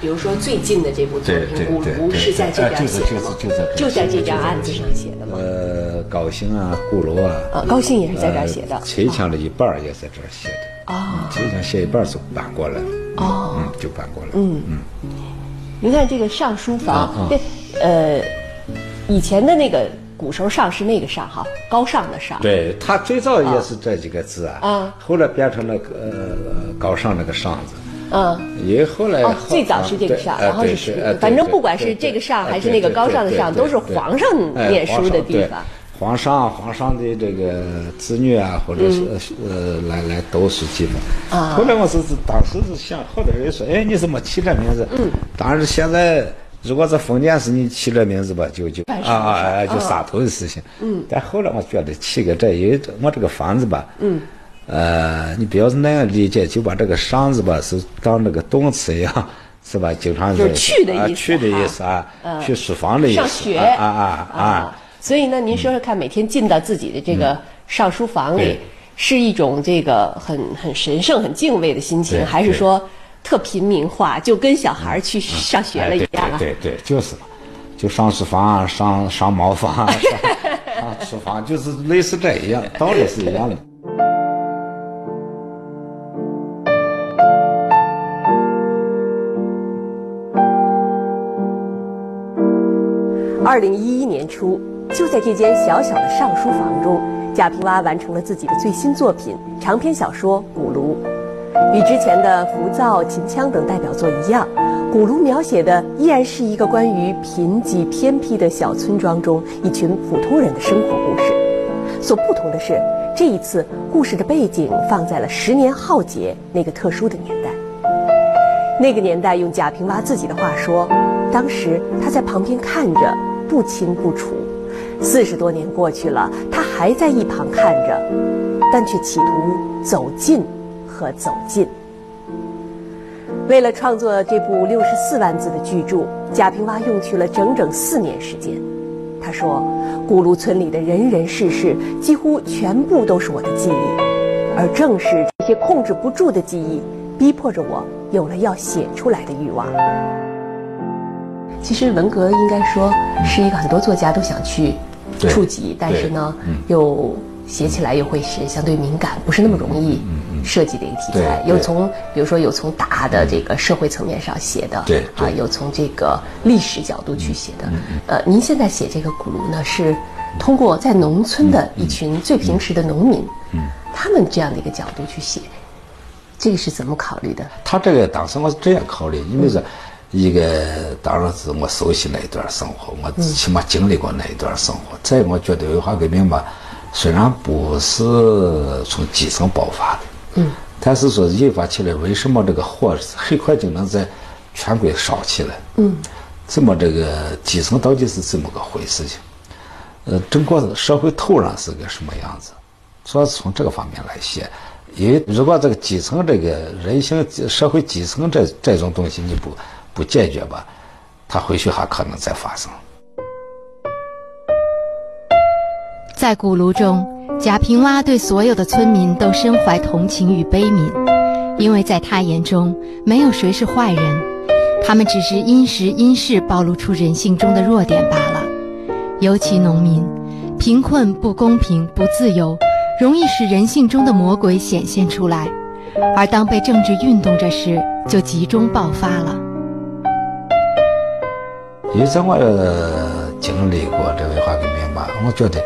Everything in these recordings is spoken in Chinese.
比如说最近的这部作品《鼓炉》是在这边写的吗？就在这张案子上写的吗？呃，高兴啊，鼓楼啊，呃，高兴也是在这儿写的。秦腔的一半也在这儿写的。哦，秦腔写一半就搬过来了。哦，嗯，就搬过来。嗯嗯。您看这个上书房，对，呃，以前的那个古时候上是那个上哈，高尚的上。对他最早也是这几个字啊。啊。后来变成了呃高尚那个上字。嗯。也后来。哦，最早是这个上，然后是，反正不管是这个上还是那个高尚的上，都是皇上念书的地方。皇上，皇上的这个子女啊，或者是呃来来读书基本。啊。后来我是是当时是想，好多人说，哎，你怎么起这名字？嗯。当然现在，如果是封建时你起这名字吧，就就啊啊啊，就杀头的事情。嗯。但后来我觉得起个这，因为我这个房子吧。嗯。呃，你不要是那样理解，就把这个“上”字吧，是当那个动词一样，是吧？经常是去的意思。去的意思啊。去书房的意思。上学。啊啊啊！所以呢，您说说看，每天进到自己的这个上书房里，是一种这个很很神圣、很敬畏的心情，还是说特平民化，就跟小孩去上学了一样啊？对对，就是嘛，就上书房、上上茅房、上 书房，就是类似这一样，道理是一样的。二零一一年初。就在这间小小的上书房中，贾平凹完成了自己的最新作品长篇小说《古炉》。与之前的《浮躁》《秦腔》等代表作一样，《古炉》描写的依然是一个关于贫瘠偏僻的小村庄中一群普通人的生活故事。所不同的是，这一次故事的背景放在了十年浩劫那个特殊的年代。那个年代，用贾平凹自己的话说，当时他在旁边看着，不清不楚。四十多年过去了，他还在一旁看着，但却企图走近和走近。为了创作这部六十四万字的巨著，贾平凹用去了整整四年时间。他说：“古炉村里的人人事事，几乎全部都是我的记忆，而正是这些控制不住的记忆，逼迫着我有了要写出来的欲望。”其实文革应该说是一个很多作家都想去。触及，但是呢，又写起来又会是相对敏感，不是那么容易设计的一个题材。有从，比如说有从大的这个社会层面上写的，对啊，有从这个历史角度去写的。呃，您现在写这个古炉呢，是通过在农村的一群最平时的农民，嗯他们这样的一个角度去写，这个是怎么考虑的？他这个当时我是这样考虑，因为是。一个当然是我熟悉那一段生活，我起码经历过那一段生活。再，我觉得文化革命吧，虽然不是从基层爆发的，嗯，但是说引发起来，为什么这个火很快就能在全国烧起来？嗯，怎么这个基层到底是怎么个回事情？呃，整个社会土壤是个什么样子？主要是从这个方面来写，因为如果这个基层这个人性、社会基层这这种东西你不。不解决吧，他回去还可能再发生。在古炉中，贾平凹对所有的村民都深怀同情与悲悯，因为在他眼中，没有谁是坏人，他们只是因时因势暴露出人性中的弱点罢了。尤其农民，贫困、不公平、不自由，容易使人性中的魔鬼显现出来，而当被政治运动着时，就集中爆发了。因为在我经历过这文化革命吧，我觉得，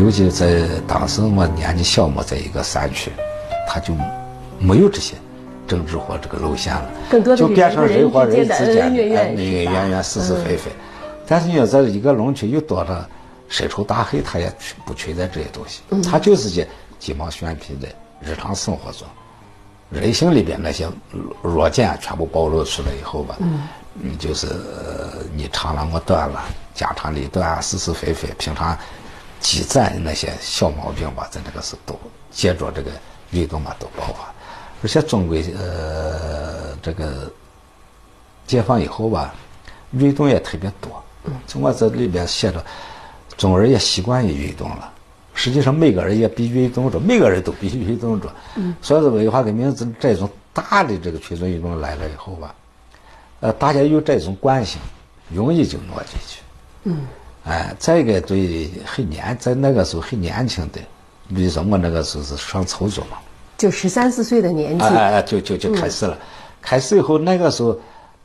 尤其在当时我年纪小嘛，在一个山区，他就没有这些政治或这个路线了，就变成人和人之间的恩恩怨怨、是是非非。但是你要在一个农村，又多了深仇大恨，他也不存在这些东西，他就是些鸡毛蒜皮的日常生活中，人性里边那些弱点全部暴露出来以后吧。嗯，就是你长了我短了，家长里短，是是非非，平常积攒的那些小毛病吧，在那个时候都借着这个运动嘛都爆发。而且中国呃这个解放以后吧，运动也特别多。从我这里边写着，中国人也习惯于运动了。实际上每个人也比运动着，每个人都比运动着。所以说文化革命这这种大的这个群众运动来了以后吧。呃，大家有这种惯性，容易就挪进去。嗯。哎，再一个对很年，在那个时候很年轻的，比如说我那个时候是上初中嘛，就十三四岁的年纪，哎哎，就就就开始了。开始以后，那个时候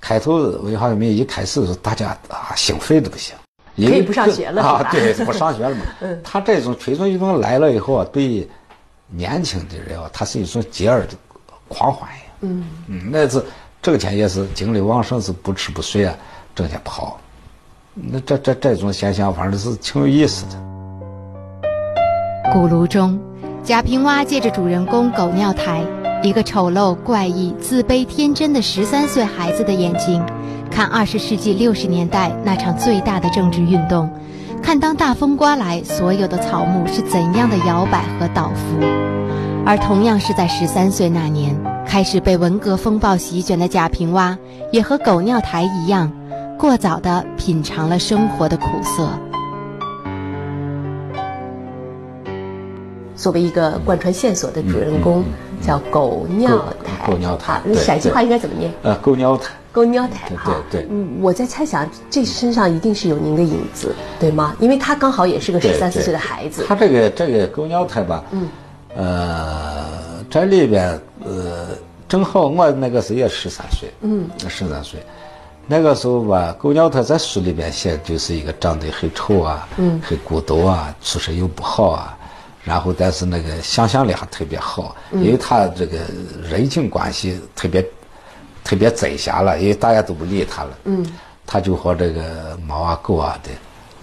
开头文化革命一开始的时候，大家啊兴奋的不行，可以不上学了啊，对，不上学了嘛。嗯。他这种群众运动来了以后啊，对年轻的人啊，他是一种节日的狂欢呀。嗯嗯，那是整天也是精力旺盛，是不吃不睡啊，整天跑。那这这这种现象，反正是挺有意思的。古炉中，贾平凹借着主人公狗尿台，一个丑陋、怪异、自卑、天真的十三岁孩子的眼睛，看二十世纪六十年代那场最大的政治运动，看当大风刮来，所有的草木是怎样的摇摆和倒伏。而同样是在十三岁那年，开始被文革风暴席卷的贾平凹，也和狗尿台一样。过早的品尝了生活的苦涩。作为一个贯穿线索的主人公，叫狗尿台。狗尿台，陕西话应该怎么念？呃，狗尿台。狗尿台，对对。嗯，我在猜想，这身上一定是有您的影子，对吗？因为他刚好也是个十三四岁的孩子。他这个这个狗尿台吧，嗯，呃，这里边呃，正好我那个时候也十三岁，嗯，十三岁。那个时候吧，狗尿他在书里边写就是一个长得很丑啊，嗯，很孤独啊，出身又不好啊，然后但是那个想象力还特别好，因为他这个人情关系特别特别窄狭了，因为大家都不理他了，嗯，他就和这个猫啊狗啊的，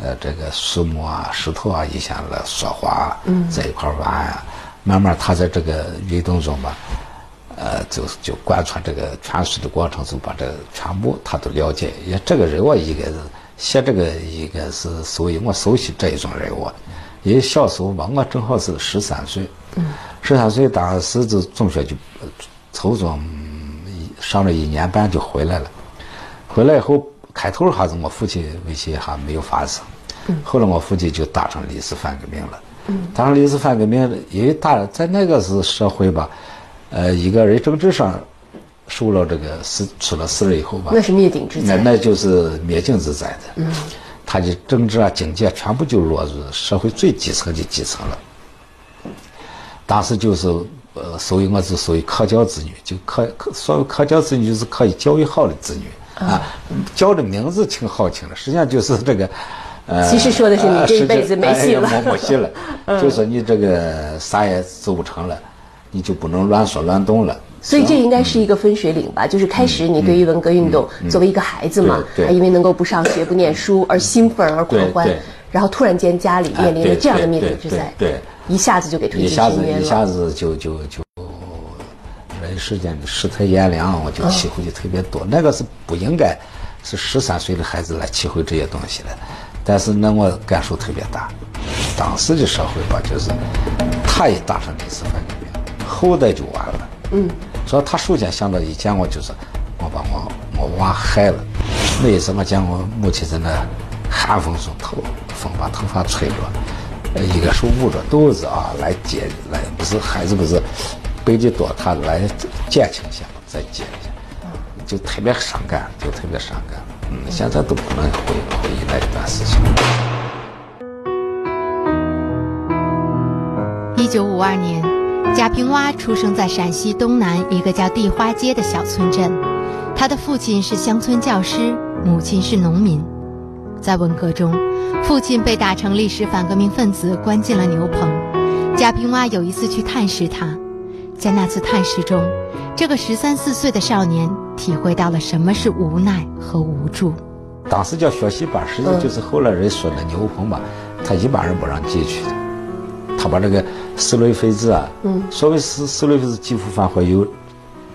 呃，这个树木啊石头啊一下来说话，嗯，在一块玩啊，慢慢他在这个运动中吧。呃，就就贯穿这个全书的过程，就把这全部他都了解。也这个人我应该是写这个应该是属于我熟悉这一种人物。因为小时候吧，我正好是十三岁，十三岁当时就中学就初中上了一年半就回来了。回来以后，开头还是我父亲威胁还没有发生，后来我父亲就打成历史反革命了。嗯打成历史反革命，因为打在那个是社会吧。呃，一个人政治上受了这个死出了事了以后吧，那是灭顶之灾，那那就是灭顶之灾的。嗯，他的政治啊、经济啊，全部就落入社会最基层的基层了。当时就是呃，属于我是属于科教子女，就可可所谓科教子女就是可以教育好的子女啊。叫的名字挺好听的，实际上就是这个呃，其实说的是你这一辈子没戏了，没戏了，就是你这个啥也做不成了。你就不能乱说乱动了，所以这应该是一个分水岭吧？就是开始你对于文革运动，作为一个孩子嘛，因为能够不上学不念书而兴奋而狂欢，然后突然间家里面临着这样的灭顶之灾，对，一下子就给推进深渊了。一下子，一下子就就就人世间的世态炎凉，我就体会的特别多。那个是不应该是十三岁的孩子来体会这些东西的，但是那我感受特别大。当时的社会吧，就是他也打上那次反革命。后代就完了。嗯，所以他首先想到一见，我就是我把我我娃害了。那一次我见我母亲在那寒风中头风把头发吹着，一个手捂着肚子啊，来接来不是孩子不是背的多，他来减轻一下，再接一下，就特别伤感，就特别伤感。嗯，现在都不能回回忆那一段事情。一九五二年。贾平凹出生在陕西东南一个叫地花街的小村镇，他的父亲是乡村教师，母亲是农民。在文革中，父亲被打成历史反革命分子，关进了牛棚。贾平凹有一次去探视他，在那次探视中，这个十三四岁的少年体会到了什么是无奈和无助。当时叫学习班，实际上就是后来人说的牛棚吧，他一般人不让进去的。他把这个四类分子啊，嗯，所谓四四类分子几乎反会有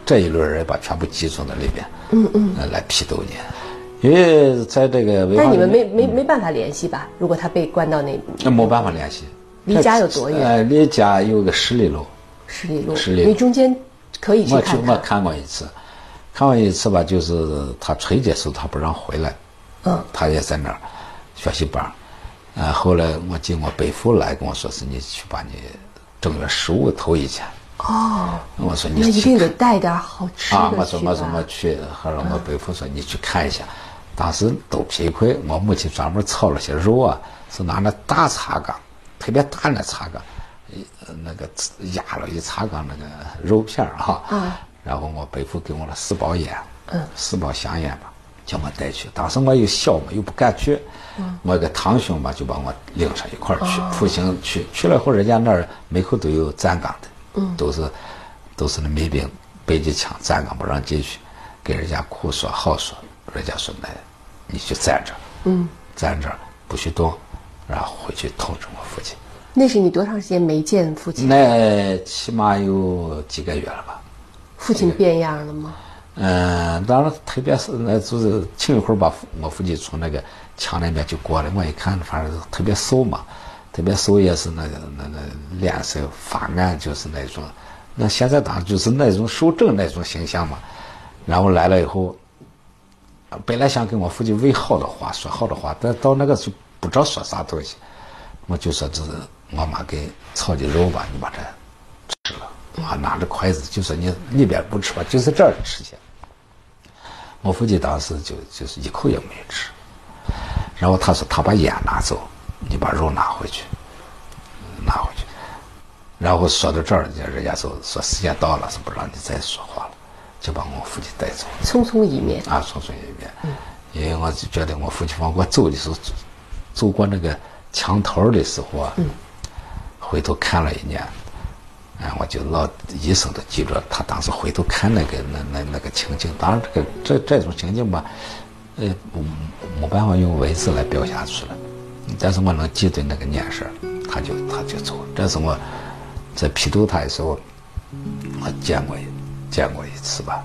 这一轮人把全部集中在里边，嗯嗯，来批斗你，因为在这个。但你们没没没办法联系吧？如果他被关到那，那没办法联系。离家有多远？呃，离家有个十里路。十里路。十里。你中间可以去看。我去，我看过一次，看过一次吧，就是他春节时候他不让回来，嗯，他也在那儿学习班。啊，后来我经过伯父来跟我说是，你去把你正月十五头一天哦，我说你那一定得带点好吃的啊，我说我说我去，后来我伯父说你去看一下，当时都皮块，我母亲专门炒了些肉啊，是拿那大茶缸，特别大那茶缸，呃那个压了一茶缸那个肉片儿哈，然后我伯父给我了四包烟，嗯，四包香烟吧，叫我带去。当时我又小嘛，又不敢去，我一个堂兄吧就把我领上一块儿去，普兴去，去了以后人家那儿门口都有站岗的，嗯，都是都是那民兵背着枪站岗不让进去，给人家哭说好说，人家说那你就站着，嗯，站着不许动，然后回去通知我父亲。那是你多长时间没见父亲？那起码有几个月了吧？父亲变样了吗？嗯，当然，特别是那就是前一会儿吧我父亲从那个墙那边就过来，我一看，反正特别瘦嘛，特别瘦也是那个那那脸色发暗，就是那种，那现在当然就是那种受症那种形象嘛。然后来了以后，本来想跟我父亲问好的话，说好的话，但到那个时候不知道说啥东西，我就说这是我妈给炒的肉吧，你把这吃了。我拿着筷子就说你里边不吃吧，就是这儿吃去。我父亲当时就就是一口也没吃，然后他说他把烟拿走，你把肉拿回去，拿回去。然后说到这儿，人家人家就说时间到了，是不让你再说话了，就把我父亲带走了。匆匆一面，啊，匆匆一面，因为我就觉得我父亲往过走的时候，走走过那个墙头的时候啊，回头看了一眼，哎，我就老一生都记着他当时回头看那个那那那个情景。当然，这个这这种情景吧，呃，没没办法用文字来表现出来，但是我能记得那个眼神，他就他就走。这是我在批斗他的时候，我见过一见过一次吧。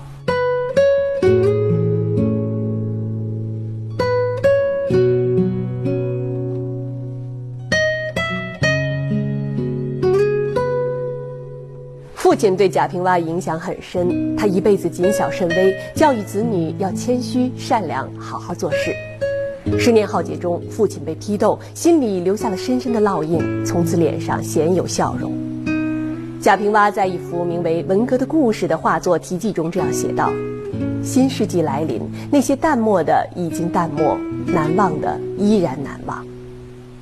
父亲对贾平凹影响很深，他一辈子谨小慎微，教育子女要谦虚、善良，好好做事。十年浩劫中，父亲被批斗，心里留下了深深的烙印，从此脸上鲜有笑容。贾平凹在一幅名为《文革的故事》的画作题记中这样写道：“新世纪来临，那些淡漠的已经淡漠，难忘的依然难忘。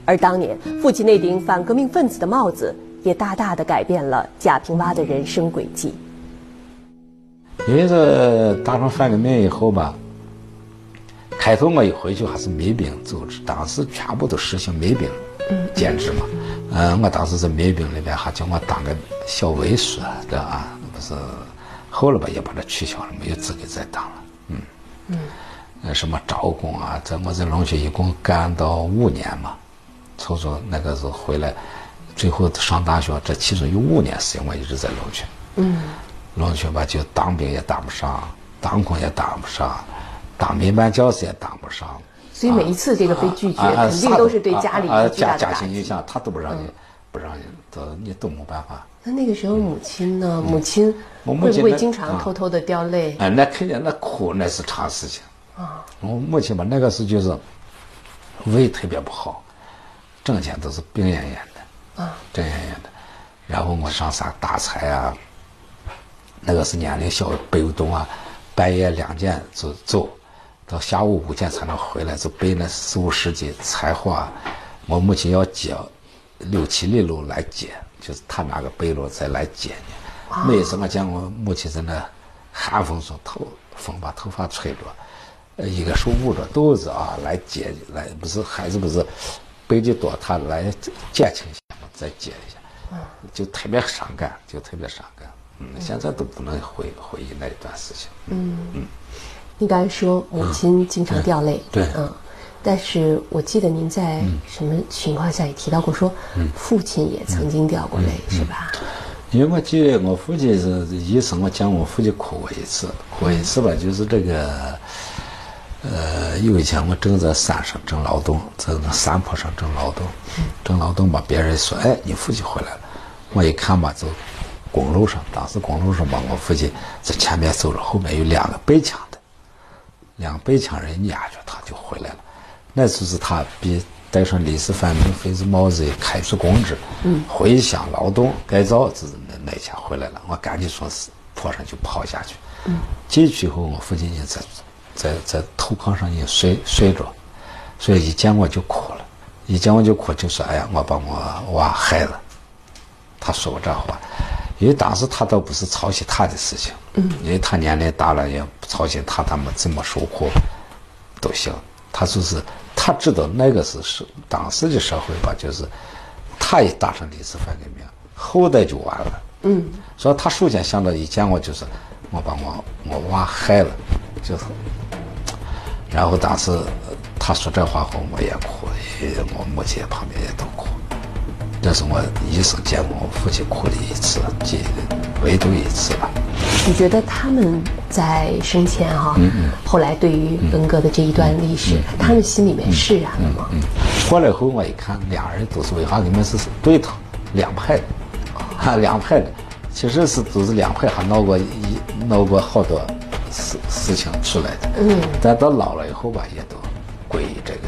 而当年父亲那顶反革命分子的帽子，也大大的改变了贾平凹的人生轨迹。因为这当上反革命以后吧，开头我一回去还是民兵组织，当时全部都实行民兵兼职嘛。嗯，我当时在民兵里面还叫我当个小卫书，对吧，不是后来吧也把它取消了，没有资格再当了。嗯嗯，呃，什么招工啊，在我在龙区一共干到五年嘛，瞅瞅那个时候回来，最后上大学，这其中有五年时间我一直在龙泉。嗯，龙泉吧就当兵也当不上，当工也当不上，当民办教师也当不上。所以每一次这个被拒绝，肯定都是对家里的打击嗯家庭影。响，他都不让你，不让你，都你都没办法。那那个时候母亲呢？母亲会不会经常偷偷的掉泪？哎，那肯定那哭那是常事情。啊，我母亲吧，那个时候就是胃特别不好，整天都是病恹恹的，啊，病恹恹的。然后我上山打柴啊，那个是年龄小，背不动啊，半夜两点就走，到下午五点才能回来，就背那四五十斤柴火、啊，我母亲要接六七里路来接，就是她拿个背篓再来接你。每次我见我母亲在那寒风中头风把头发吹着，呃，一个手捂着肚子啊，来接来，不是孩子不是背的多，他来减轻再接一下，就特别伤感，就特别伤感。嗯，现在都不能回回忆那一段事情。你刚才说母亲经常掉泪，对对。嗯，但是我记得您在什么情况下也提到过，说父亲也曾经掉过泪，是吧？因为我记得我父亲是一生，我讲我父亲哭过一次，哭过一次吧，就是这个，呃，有一天我正在山上正劳动，在那山坡上正劳动，正劳动吧，别人说，哎，你父亲回来了，我一看吧，就公路上，当时公路上吧，我父亲在前面走着，后面有两个背枪的，两个背枪人压着他就回来了，那就是他比戴上历史反面分子帽子，开除公职，回乡劳动改造，这是那那天回来了，我赶紧从坡上就跑下去。进去以后，我父亲就在在在土炕上也睡睡着，所以一见我就哭了，一见我就哭，就说：“哎呀，我把我娃害了。”他说过这话，因为当时他倒不是操心他的事情，因为他年龄大了，也不操心他他们怎么受苦都行。他就是他知道那个是是当时的社会吧，就是他一打上历史反革命，后代就完了。嗯，所以他首先想到一见我就是我把我我娃害了，就是。然后当时他说这话后，我也哭，我母亲旁边也都哭。这是我一生见过我父亲哭的一次，记唯独一次吧。你觉得他们在生前哈，后来对于文革的这一段历史，他们心里面释然了吗？回来后我一看，俩人都是为啥你们是对头，两派的，哈，两派的，其实是都是两派，还闹过一闹过好多事事情出来的。嗯，但到老了以后吧，也都归于这个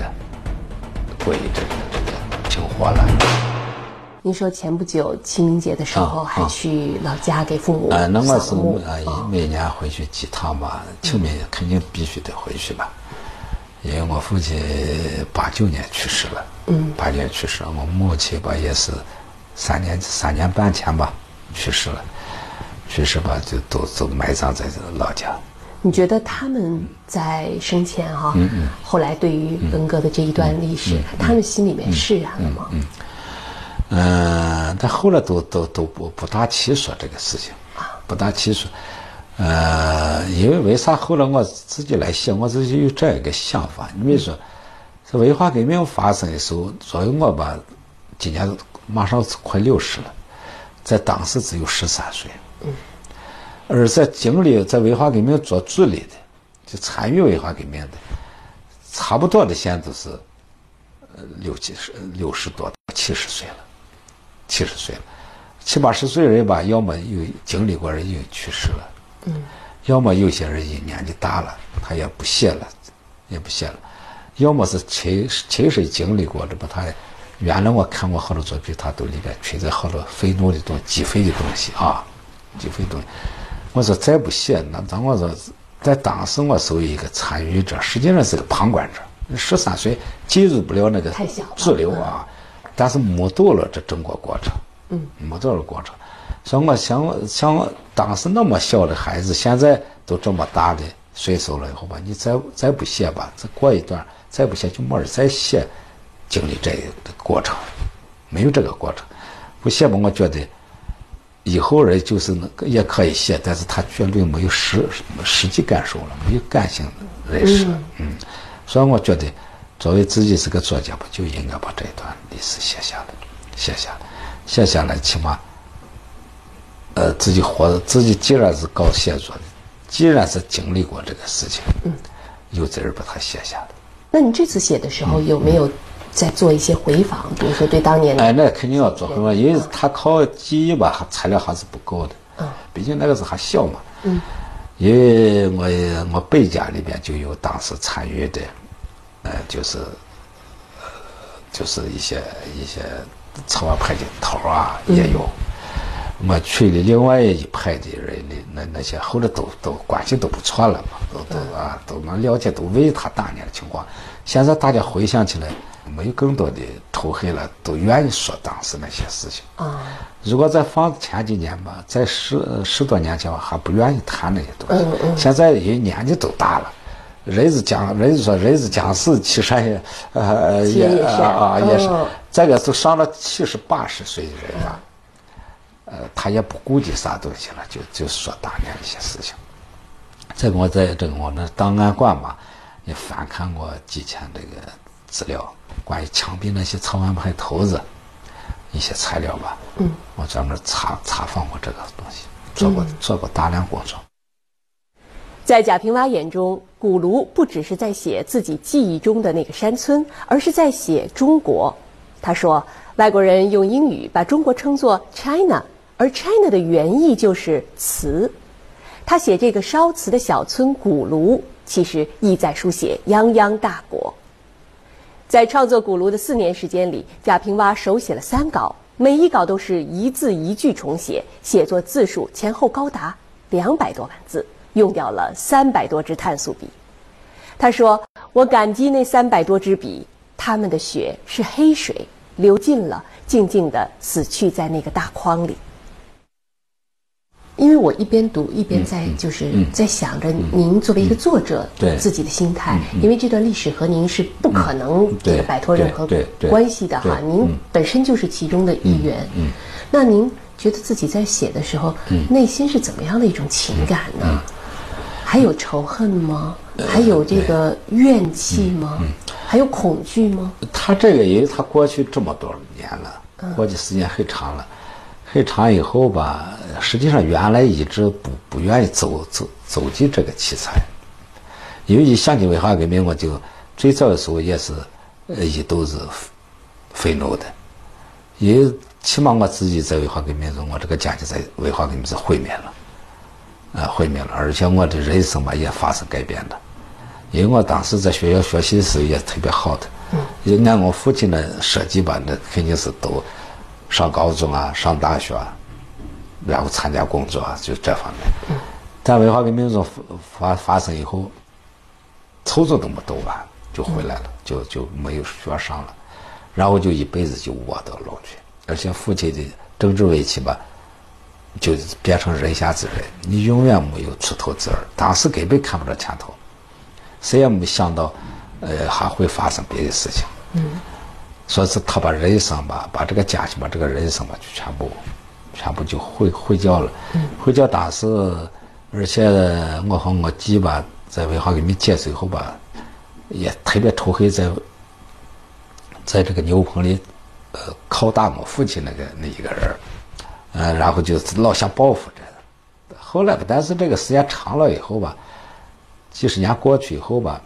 归于这个这个清活了。您说前不久清明节的时候还去老家给父母啊，那我是啊，每年回去几趟吧。清明肯定必须得回去吧，因为我父亲八九年去世了，嗯，八九年去世，我母亲吧也是三年三年半前吧去世了，去世吧就都都埋葬在这老家。你觉得他们在生前哈，后来对于文革的这一段历史，他们心里面释然了吗？嗯，但后来都都都不不大提说这个事情，不大提说。呃，因为为啥后来我自己来写，我自己有这样一个想法。你比如说，这文化革命发生的时候，作为我吧，今年马上快六十了，在当时只有十三岁。嗯。而在经历在文化革命做主力的，就参与文化革命的，差不多的现在都是，呃，六七十、六十多、七十岁了。七十岁了，七八十岁人吧，要么有经历过人已经去世了，嗯，要么有些人已经年纪大了，他也不写了，也不写了，要么是亲亲身经历过，这不他原来我看过好多作品，他都里边存在好多愤怒的东西激愤的东西啊，击飞东西。我说再不写，那当我说在当时我作为一个参与者，实际上是个旁观者，十三岁进入不了那个主流啊。但是目睹了这整个过程，嗯，目睹了过程，所以我想想，当时那么小的孩子，现在都这么大的岁数了以后吧，你再再不写吧，再过一段再不写就没人再写经历这个过程，没有这个过程，不写吧，我觉得以后人就是那个也可以写，但是他绝对没有实实际感受了，没有感性认识，嗯，所以我觉得。作为自己是个作家，吧就应该把这一段历史写下来，写下来，写下来，起码，呃，自己活，自己既然是搞写作的，既然是经历过这个事情，嗯，有责任把它写下来。那你这次写的时候有没有在做一些回访？比如说对当年的？哎，那肯定要做回访，因为他靠记忆吧，材料还是不够的。嗯，毕竟那个时候还小嘛。嗯，因为我我北家里边就有当时参与的。呃，就是，呃，就是一些一些策划派的头啊，也有。我去的另外一派的人的那那些，后来都都关系都不错了嘛，都都啊都能了解，都为他当年的情况。现在大家回想起来，没有更多的仇恨了，都愿意说当时那些事情。啊。如果在放前几年吧，在十十多年前还不愿意谈那些东西。嗯嗯。现在因为年纪都大了。人是讲，人是说，人是讲事，其实也，呃，也啊，也是，这个都上了七十八十岁的人了，呃，他也不顾及啥东西了，就就说当年一些事情。这个我在这个我那档案馆嘛，也翻看过几千这个资料，关于枪毙那些草案派头子一些材料吧。嗯。我专门查查访过这个东西，做过做过大量工作。在贾平凹眼中，古卢不只是在写自己记忆中的那个山村，而是在写中国。他说，外国人用英语把中国称作 China，而 China 的原意就是瓷。他写这个烧瓷的小村古卢，其实意在书写泱泱大国。在创作古炉的四年时间里，贾平凹手写了三稿，每一稿都是一字一句重写，写作字数前后高达两百多万字，用掉了三百多支碳素笔。他说：“我感激那三百多支笔，他们的血是黑水，流尽了，静静地死去在那个大筐里。”因为我一边读一边在就是在想着您作为一个作者自己的心态，因为这段历史和您是不可能这个摆脱任何关系的哈，您本身就是其中的一员。那您觉得自己在写的时候，内心是怎么样的一种情感呢？还有仇恨吗？还有这个怨气吗？还有恐惧吗？他这个因为他过去这么多年了，过去时间很长了。很长以后吧，实际上原来一直不不愿意走走走进这个题材，因为一想起文化革命，我就最早的时候也是呃一肚子愤怒的，因为起码我自己在文化革命中，我这个家庭在文化革命是毁灭了，啊毁灭了，而且我的人生吧也发生改变了，因为我当时在学校学习的时候也特别好的，嗯，按我父亲的设计吧，那肯定是都。上高中啊，上大学，然后参加工作，就这方面。在文化革命中发发生以后，初中都没读完就回来了，就就没有学上了，然后就一辈子就窝到农村，而且父亲的政治危机吧，就变成人下之人，你永远没有出头之日。当时根本看不着前头，谁也没想到，呃，还会发生别的事情。嗯。说是他把人生吧，把这个家庭，把这个人生吧，就全部，全部就毁毁掉了。毁掉当时，而且我和我弟吧，在文化革命结束以后吧，也特别仇恨在，在这个牛棚里，呃，拷打我父亲那个那一个人，呃，然后就是老想报复这。后来吧但是这个时间长了以后吧，几十年过去以后吧。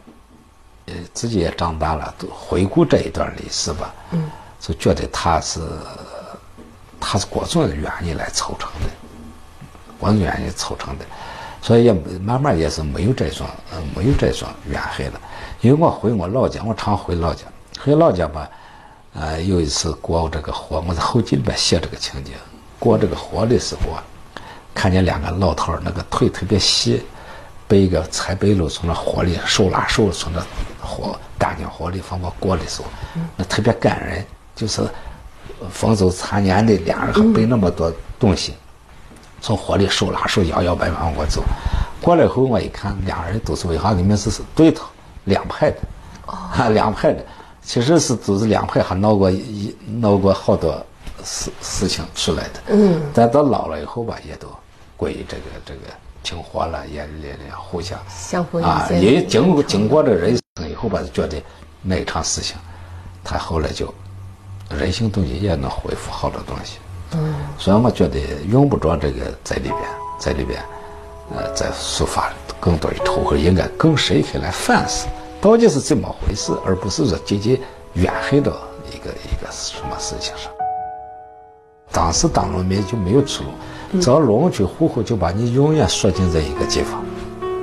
自己也长大了，都回顾这一段历史吧，嗯，就觉得他是，他是各种原因来凑成的，各种原因凑成的，所以也慢慢也是没有这种，嗯，没有这种怨恨了。因为我回我老家，我常回老家，回老家吧，呃，有一次过这个河，我在后记里边写这个情节，过这个河的时候啊，看见两个老头，那个腿特别细。背一个菜背篓从那河里手拉手从那河干净河里放我过的时候，那特别感人。就是风走残年的两人还背那么多东西，从火里手拉手摇摇摆摆往过走。过来后我一看，两人都是为啥革命是对头两派的，啊两派的，其实是都是两派还闹过一闹过好多事事情出来的。嗯，但到老了以后吧，也都归这个这个。平和了，也也也互相相互啊，也经过经过这人生以后吧，觉得那一场事情，他后来就人性东西也能恢复好多东西。嗯，所以我觉得用不着这个在里边，在里边，呃，在抒发更多的仇恨，应该更深刻来反思到底是怎么回事，而不是说仅仅怨恨到一个一个什么事情上。当时当农民就没有出路。只要农村户口就把你永远锁进在一个地方，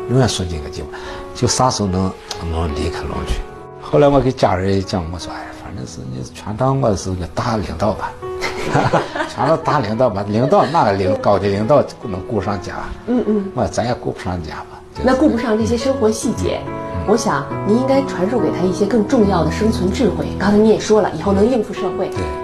永远锁进一个地方，就啥时候能能离开农村？后来我给家人讲，我说哎，反正是你全当我是个大领导吧，全当大领导吧，领导哪个领高级领导能顾上家？嗯嗯，我咱也顾不上家吧。那顾不上这些生活细节，我想你应该传授给他一些更重要的生存智慧。刚才你也说了，以后能应付社会。对。